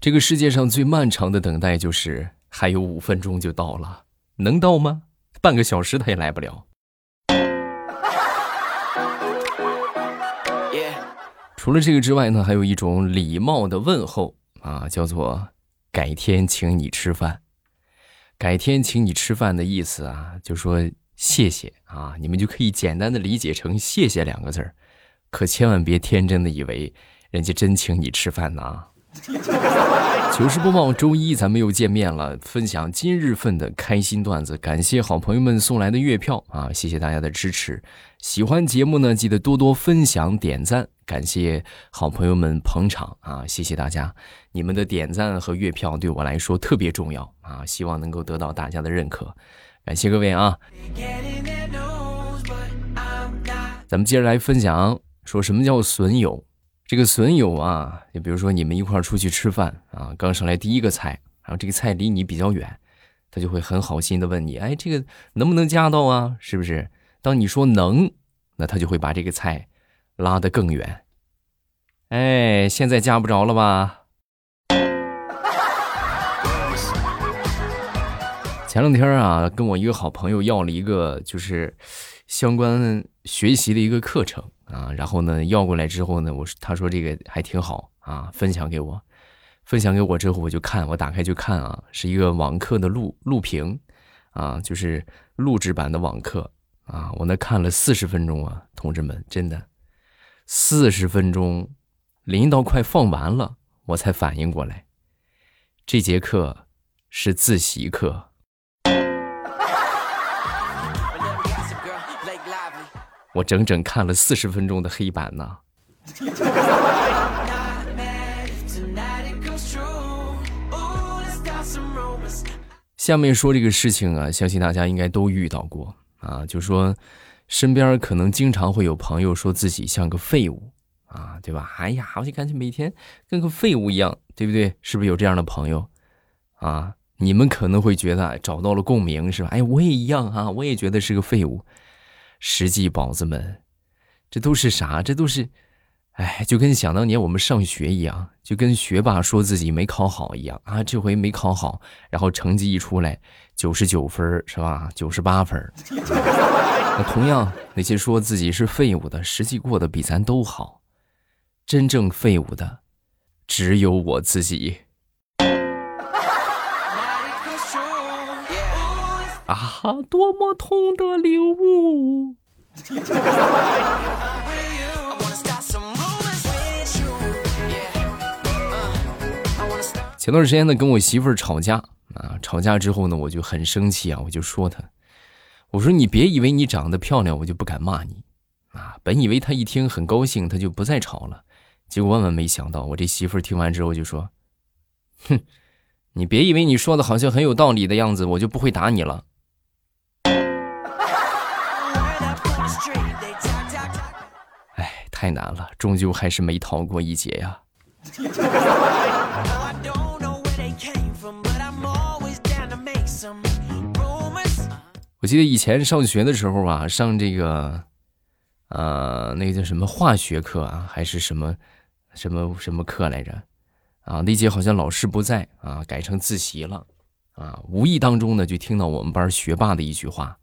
这个世界上最漫长的等待就是还有五分钟就到了，能到吗？半个小时他也来不了。除了这个之外呢，还有一种礼貌的问候啊，叫做“改天请你吃饭”。改天请你吃饭的意思啊，就说谢谢啊，你们就可以简单的理解成“谢谢”两个字儿，可千万别天真的以为人家真请你吃饭呢。糗事播报，周一咱们又见面了，分享今日份的开心段子。感谢好朋友们送来的月票啊，谢谢大家的支持。喜欢节目呢，记得多多分享点赞。感谢好朋友们捧场啊，谢谢大家，你们的点赞和月票对我来说特别重要啊，希望能够得到大家的认可。感谢各位啊，咱们接着来分享，说什么叫损友。这个损友啊，就比如说你们一块儿出去吃饭啊，刚上来第一个菜，然后这个菜离你比较远，他就会很好心的问你，哎，这个能不能夹到啊？是不是？当你说能，那他就会把这个菜拉得更远。哎，现在夹不着了吧？前两天啊，跟我一个好朋友要了一个就是相关学习的一个课程。啊，然后呢，要过来之后呢，我他说这个还挺好啊，分享给我，分享给我之后我就看，我打开就看啊，是一个网课的录录屏，啊，就是录制版的网课啊，我那看了四十分钟啊，同志们，真的四十分钟，临到快放完了，我才反应过来，这节课是自习课。我整整看了四十分钟的黑板呢。下面说这个事情啊，相信大家应该都遇到过啊，就说身边可能经常会有朋友说自己像个废物啊，对吧？哎呀，我就感觉每天跟个废物一样，对不对？是不是有这样的朋友啊？你们可能会觉得找到了共鸣，是吧？哎，我也一样啊，我也觉得是个废物。实际宝子们，这都是啥？这都是，哎，就跟想当年我们上学一样，就跟学霸说自己没考好一样啊。这回没考好，然后成绩一出来，九十九分是吧？九十八分。那同样，那些说自己是废物的，实际过得比咱都好。真正废物的，只有我自己。啊，多么痛的领悟！前段时间呢，跟我媳妇儿吵架啊，吵架之后呢，我就很生气啊，我就说她，我说你别以为你长得漂亮，我就不敢骂你啊。本以为她一听很高兴，她就不再吵了，结果万万没想到，我这媳妇儿听完之后就说：“哼，你别以为你说的好像很有道理的样子，我就不会打你了。”太难了，终究还是没逃过一劫呀。我记得以前上学的时候啊，上这个，呃，那个叫什么化学课啊，还是什么什么什么课来着？啊，那节好像老师不在啊，改成自习了啊。无意当中呢，就听到我们班学霸的一句话，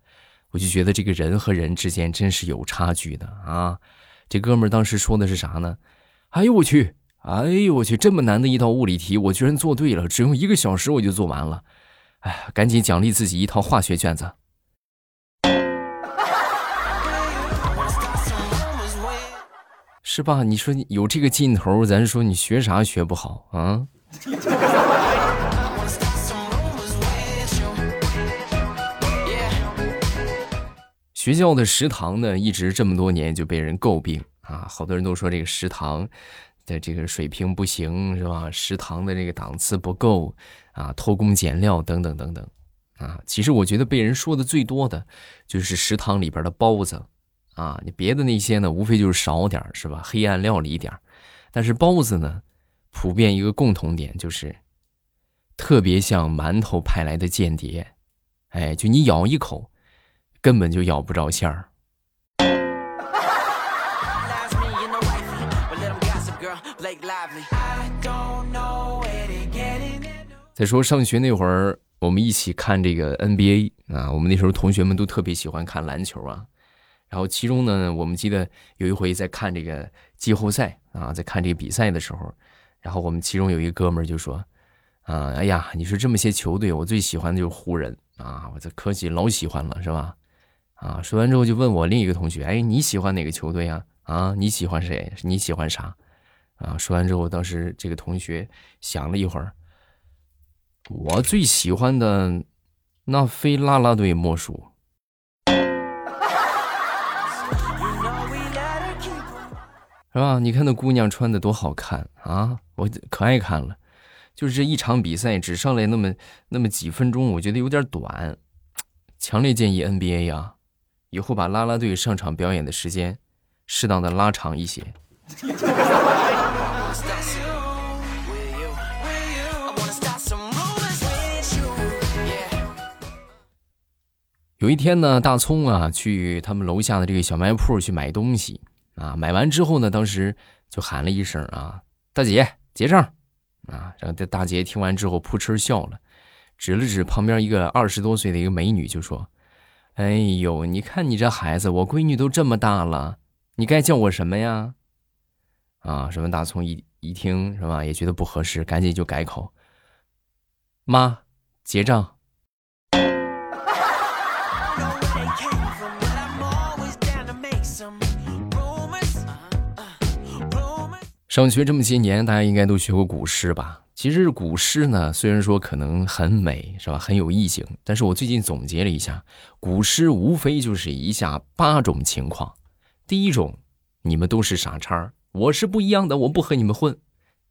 我就觉得这个人和人之间真是有差距的啊。这哥们儿当时说的是啥呢？哎呦我去！哎呦我去！这么难的一道物理题，我居然做对了，只用一个小时我就做完了。哎，赶紧奖励自己一套化学卷子。是吧？你说有这个劲头，咱说你学啥学不好啊？学校的食堂呢，一直这么多年就被人诟病啊，好多人都说这个食堂的这个水平不行，是吧？食堂的这个档次不够啊，偷工减料等等等等啊。其实我觉得被人说的最多的就是食堂里边的包子啊，你别的那些呢，无非就是少点是吧？黑暗料理点但是包子呢，普遍一个共同点就是特别像馒头派来的间谍，哎，就你咬一口。根本就咬不着馅儿。再说上学那会儿，我们一起看这个 NBA 啊，我们那时候同学们都特别喜欢看篮球啊。然后其中呢，我们记得有一回在看这个季后赛啊，在看这个比赛的时候，然后我们其中有一个哥们儿就说：“啊，哎呀，你说这么些球队，我最喜欢的就是湖人啊，我这科技老喜欢了，是吧？”啊，说完之后就问我另一个同学：“哎，你喜欢哪个球队呀？啊，你喜欢谁？你喜欢啥？”啊，说完之后，当时这个同学想了一会儿。我最喜欢的那非啦啦队莫属，是吧？你看那姑娘穿的多好看啊！我可爱看了。就是这一场比赛只上来那么那么几分钟，我觉得有点短。强烈建议 NBA 啊，以后把啦啦队上场表演的时间适当的拉长一些。有一天呢，大葱啊去他们楼下的这个小卖铺去买东西啊，买完之后呢，当时就喊了一声啊，大姐结账啊，然后这大姐听完之后扑哧笑了，指了指旁边一个二十多岁的一个美女就说：“哎呦，你看你这孩子，我闺女都这么大了，你该叫我什么呀？”啊，什么大葱一一听是吧，也觉得不合适，赶紧就改口：“妈，结账。”上学这么些年，大家应该都学过古诗吧？其实古诗呢，虽然说可能很美，是吧？很有意境，但是我最近总结了一下，古诗无非就是以下八种情况：第一种，你们都是傻叉，我是不一样的，我不和你们混；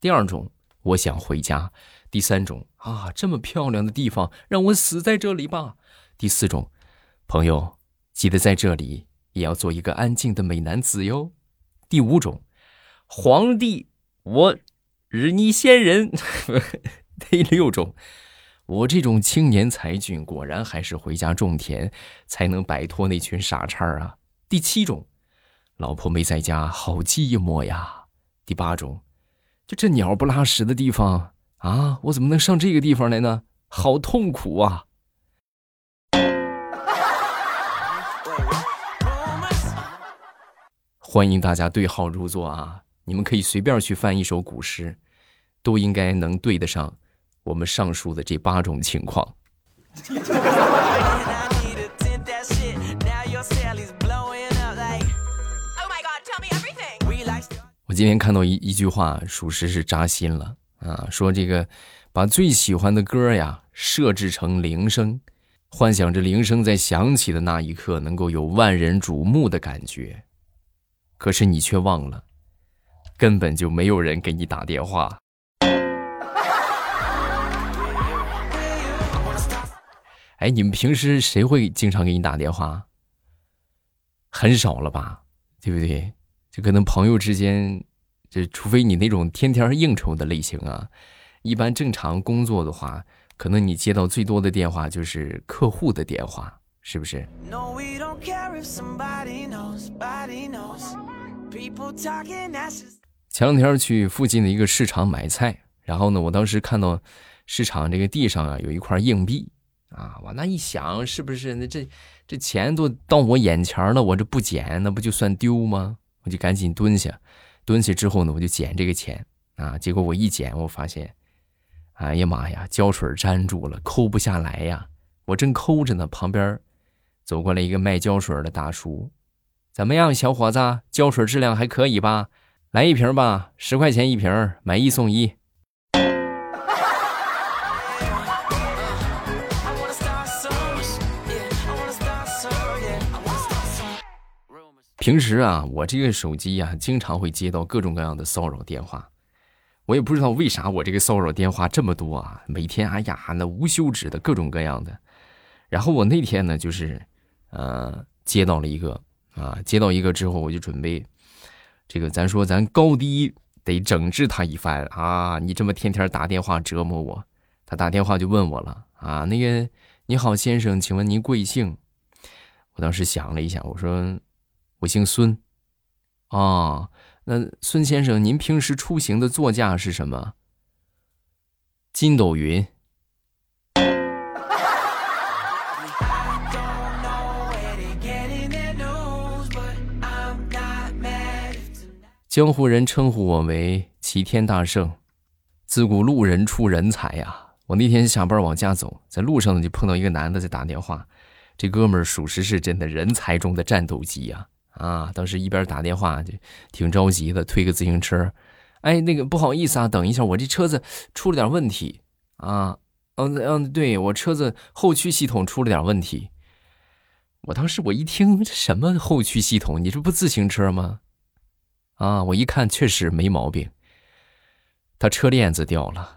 第二种，我想回家；第三种，啊，这么漂亮的地方，让我死在这里吧；第四种，朋友，记得在这里也要做一个安静的美男子哟；第五种。皇帝，我日你仙人。第六种，我这种青年才俊，果然还是回家种田，才能摆脱那群傻叉啊。第七种，老婆没在家，好寂寞呀。第八种，就这鸟不拉屎的地方啊，我怎么能上这个地方来呢？好痛苦啊！欢迎大家对号入座啊！你们可以随便去翻一首古诗，都应该能对得上我们上述的这八种情况。我今天看到一一句话，属实是扎心了啊！说这个把最喜欢的歌呀设置成铃声，幻想着铃声在响起的那一刻能够有万人瞩目的感觉，可是你却忘了。根本就没有人给你打电话。哎，你们平时谁会经常给你打电话？很少了吧，对不对？就可能朋友之间，就除非你那种天天应酬的类型啊，一般正常工作的话，可能你接到最多的电话就是客户的电话，是不是？前两天去附近的一个市场买菜，然后呢，我当时看到市场这个地上啊有一块硬币，啊，我那一想，是不是那这这钱都到我眼前了，我这不捡，那不就算丢吗？我就赶紧蹲下，蹲下之后呢，我就捡这个钱，啊，结果我一捡，我发现，哎呀妈呀，胶水粘住了，抠不下来呀！我正抠着呢，旁边走过来一个卖胶水的大叔，怎么样，小伙子，胶水质量还可以吧？来一瓶吧，十块钱一瓶，买一送一。平时啊，我这个手机呀，经常会接到各种各样的骚扰电话。我也不知道为啥我这个骚扰电话这么多啊，每天哎呀，那无休止的各种各样的。然后我那天呢，就是呃，接到了一个啊，接到一个之后，我就准备。这个咱说，咱高低得整治他一番啊！你这么天天打电话折磨我，他打电话就问我了啊，那个你好先生，请问您贵姓？我当时想了一下，我说我姓孙。啊那孙先生您平时出行的座驾是什么？筋斗云。江湖人称呼我为齐天大圣自古路人出人才呀我那天下班往家走在路上呢就碰到一个男的在打电话。这哥们儿属实是真的人才中的战斗机呀啊当时一边打电话就挺着急的，推个自行车，哎，那个不好意思啊，等一下，我这车子出了点问题啊，嗯嗯，对我车子后驱系统出了点问题。我当时我一听这什么后驱系统，你这不自行车吗？啊，我一看确实没毛病，他车链子掉了。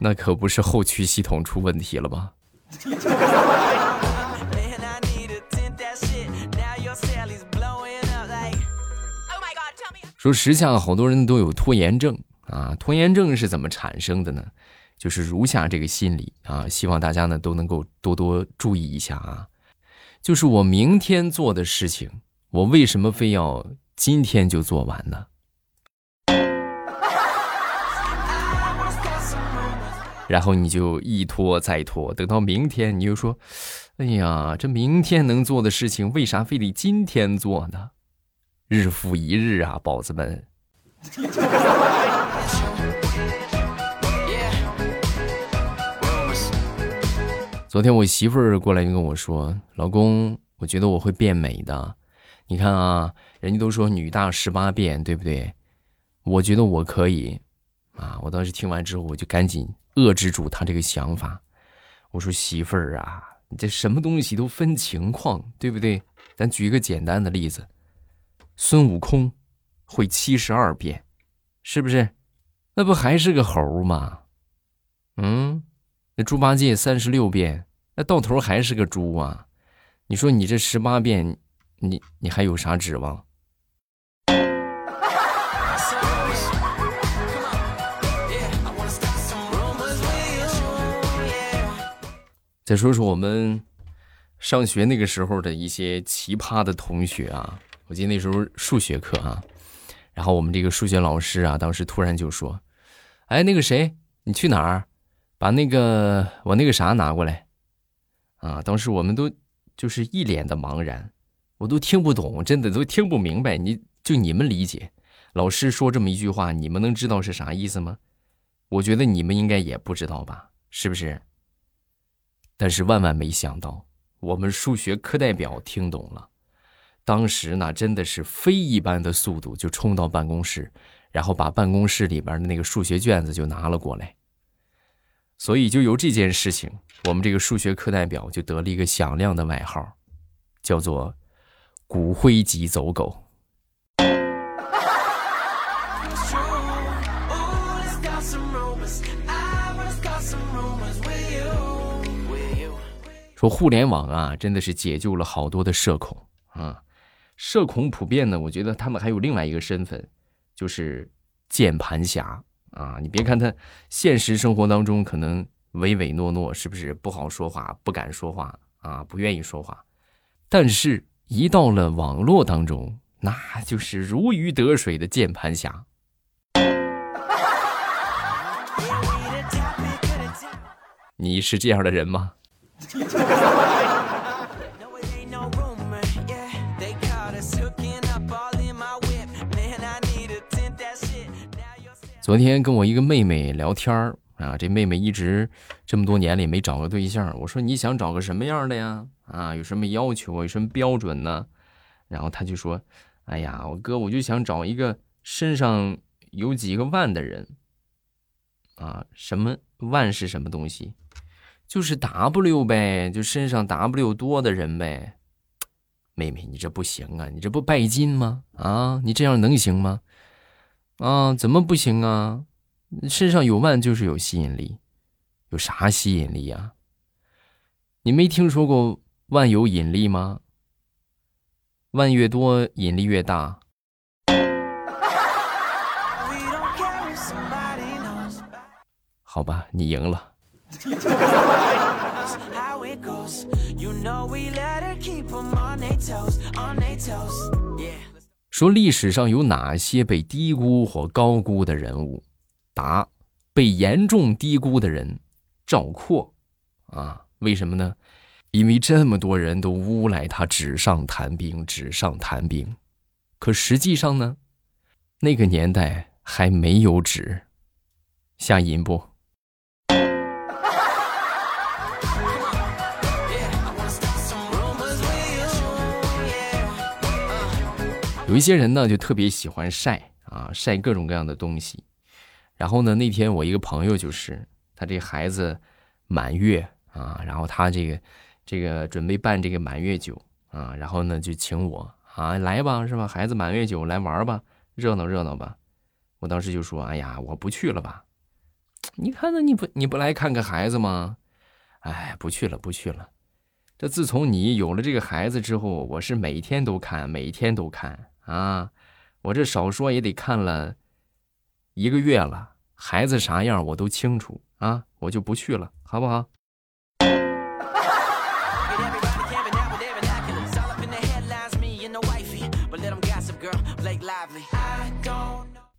那可不是后驱系统出问题了吧？说时下好多人都有拖延症啊，拖延症是怎么产生的呢？就是如下这个心理啊，希望大家呢都能够多多注意一下啊。就是我明天做的事情，我为什么非要今天就做完呢？然后你就一拖再拖，等到明天，你就说：“哎呀，这明天能做的事情，为啥非得今天做呢？”日复一日啊，宝子们。昨天我媳妇儿过来就跟我说：“老公，我觉得我会变美的。你看啊，人家都说女大十八变，对不对？我觉得我可以。”啊，我当时听完之后，我就赶紧。遏制住他这个想法，我说媳妇儿啊，你这什么东西都分情况，对不对？咱举一个简单的例子，孙悟空会七十二变，是不是？那不还是个猴吗？嗯，那猪八戒三十六变，那到头还是个猪啊？你说你这十八变，你你还有啥指望？再说说我们上学那个时候的一些奇葩的同学啊，我记得那时候数学课啊，然后我们这个数学老师啊，当时突然就说：“哎，那个谁，你去哪儿？把那个我那个啥拿过来。”啊，当时我们都就是一脸的茫然，我都听不懂，真的都听不明白。你就你们理解，老师说这么一句话，你们能知道是啥意思吗？我觉得你们应该也不知道吧，是不是？但是万万没想到，我们数学课代表听懂了，当时那真的是飞一般的速度就冲到办公室，然后把办公室里边的那个数学卷子就拿了过来。所以就由这件事情，我们这个数学课代表就得了一个响亮的外号，叫做“骨灰级走狗”。说互联网啊，真的是解救了好多的社恐啊！社恐普遍呢，我觉得他们还有另外一个身份，就是键盘侠啊！你别看他现实生活当中可能唯唯诺诺，是不是不好说话，不敢说话啊，不愿意说话，但是一到了网络当中，那就是如鱼得水的键盘侠。你是这样的人吗？昨天跟我一个妹妹聊天啊，这妹妹一直这么多年里没找个对象。我说你想找个什么样的呀？啊，有什么要求？有什么标准呢？然后她就说：“哎呀，我哥，我就想找一个身上有几个万的人。啊，什么万是什么东西？”就是 W 呗，就身上 W 多的人呗。妹妹，你这不行啊，你这不拜金吗？啊，你这样能行吗？啊，怎么不行啊？身上有万就是有吸引力，有啥吸引力呀？你没听说过万有引力吗？万越多，引力越大。好吧，你赢了。说历史上有哪些被低估或高估的人物？答：被严重低估的人，赵括。啊，为什么呢？因为这么多人都诬赖他纸上谈兵，纸上谈兵，可实际上呢，那个年代还没有纸。下银不？有一些人呢，就特别喜欢晒啊，晒各种各样的东西。然后呢，那天我一个朋友就是他这孩子满月啊，然后他这个这个准备办这个满月酒啊，然后呢就请我啊来吧，是吧？孩子满月酒来玩吧，热闹热闹吧。我当时就说：“哎呀，我不去了吧。”你看呢？你不你不来看看孩子吗？哎，不去了，不去了。这自从你有了这个孩子之后，我是每天都看，每天都看。啊，我这少说也得看了一个月了，孩子啥样我都清楚啊，我就不去了，好不好？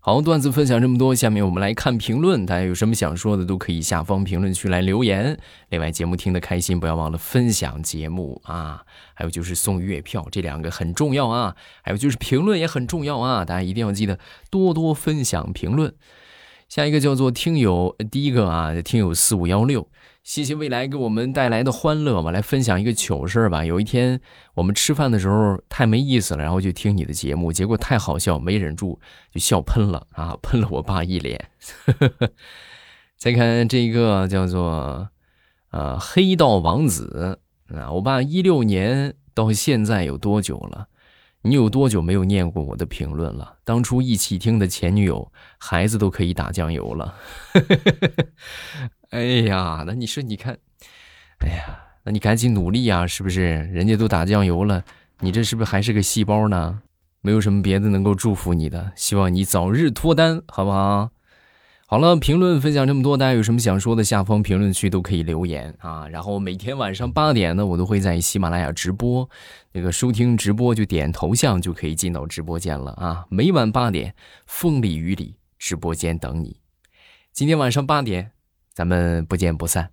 好，段子分享这么多，下面我们来看评论。大家有什么想说的，都可以下方评论区来留言。另外，节目听得开心，不要忘了分享节目啊！还有就是送月票，这两个很重要啊！还有就是评论也很重要啊！大家一定要记得多多分享评论。下一个叫做听友，第一个啊，听友四五幺六。谢谢未来给我们带来的欢乐嘛，来分享一个糗事吧。有一天我们吃饭的时候太没意思了，然后就听你的节目，结果太好笑，没忍住就笑喷了啊，喷了我爸一脸。再看这个叫做呃黑道王子啊，我爸一六年到现在有多久了？你有多久没有念过我的评论了？当初一起听的前女友，孩子都可以打酱油了。哎呀，那你说你看，哎呀，那你赶紧努力呀，是不是？人家都打酱油了，你这是不是还是个细胞呢？没有什么别的能够祝福你的，希望你早日脱单，好不好？好了，评论分享这么多，大家有什么想说的，下方评论区都可以留言啊。然后每天晚上八点呢，我都会在喜马拉雅直播，那个收听直播就点头像就可以进到直播间了啊。每晚八点，风里雨里，直播间等你。今天晚上八点。咱们不见不散。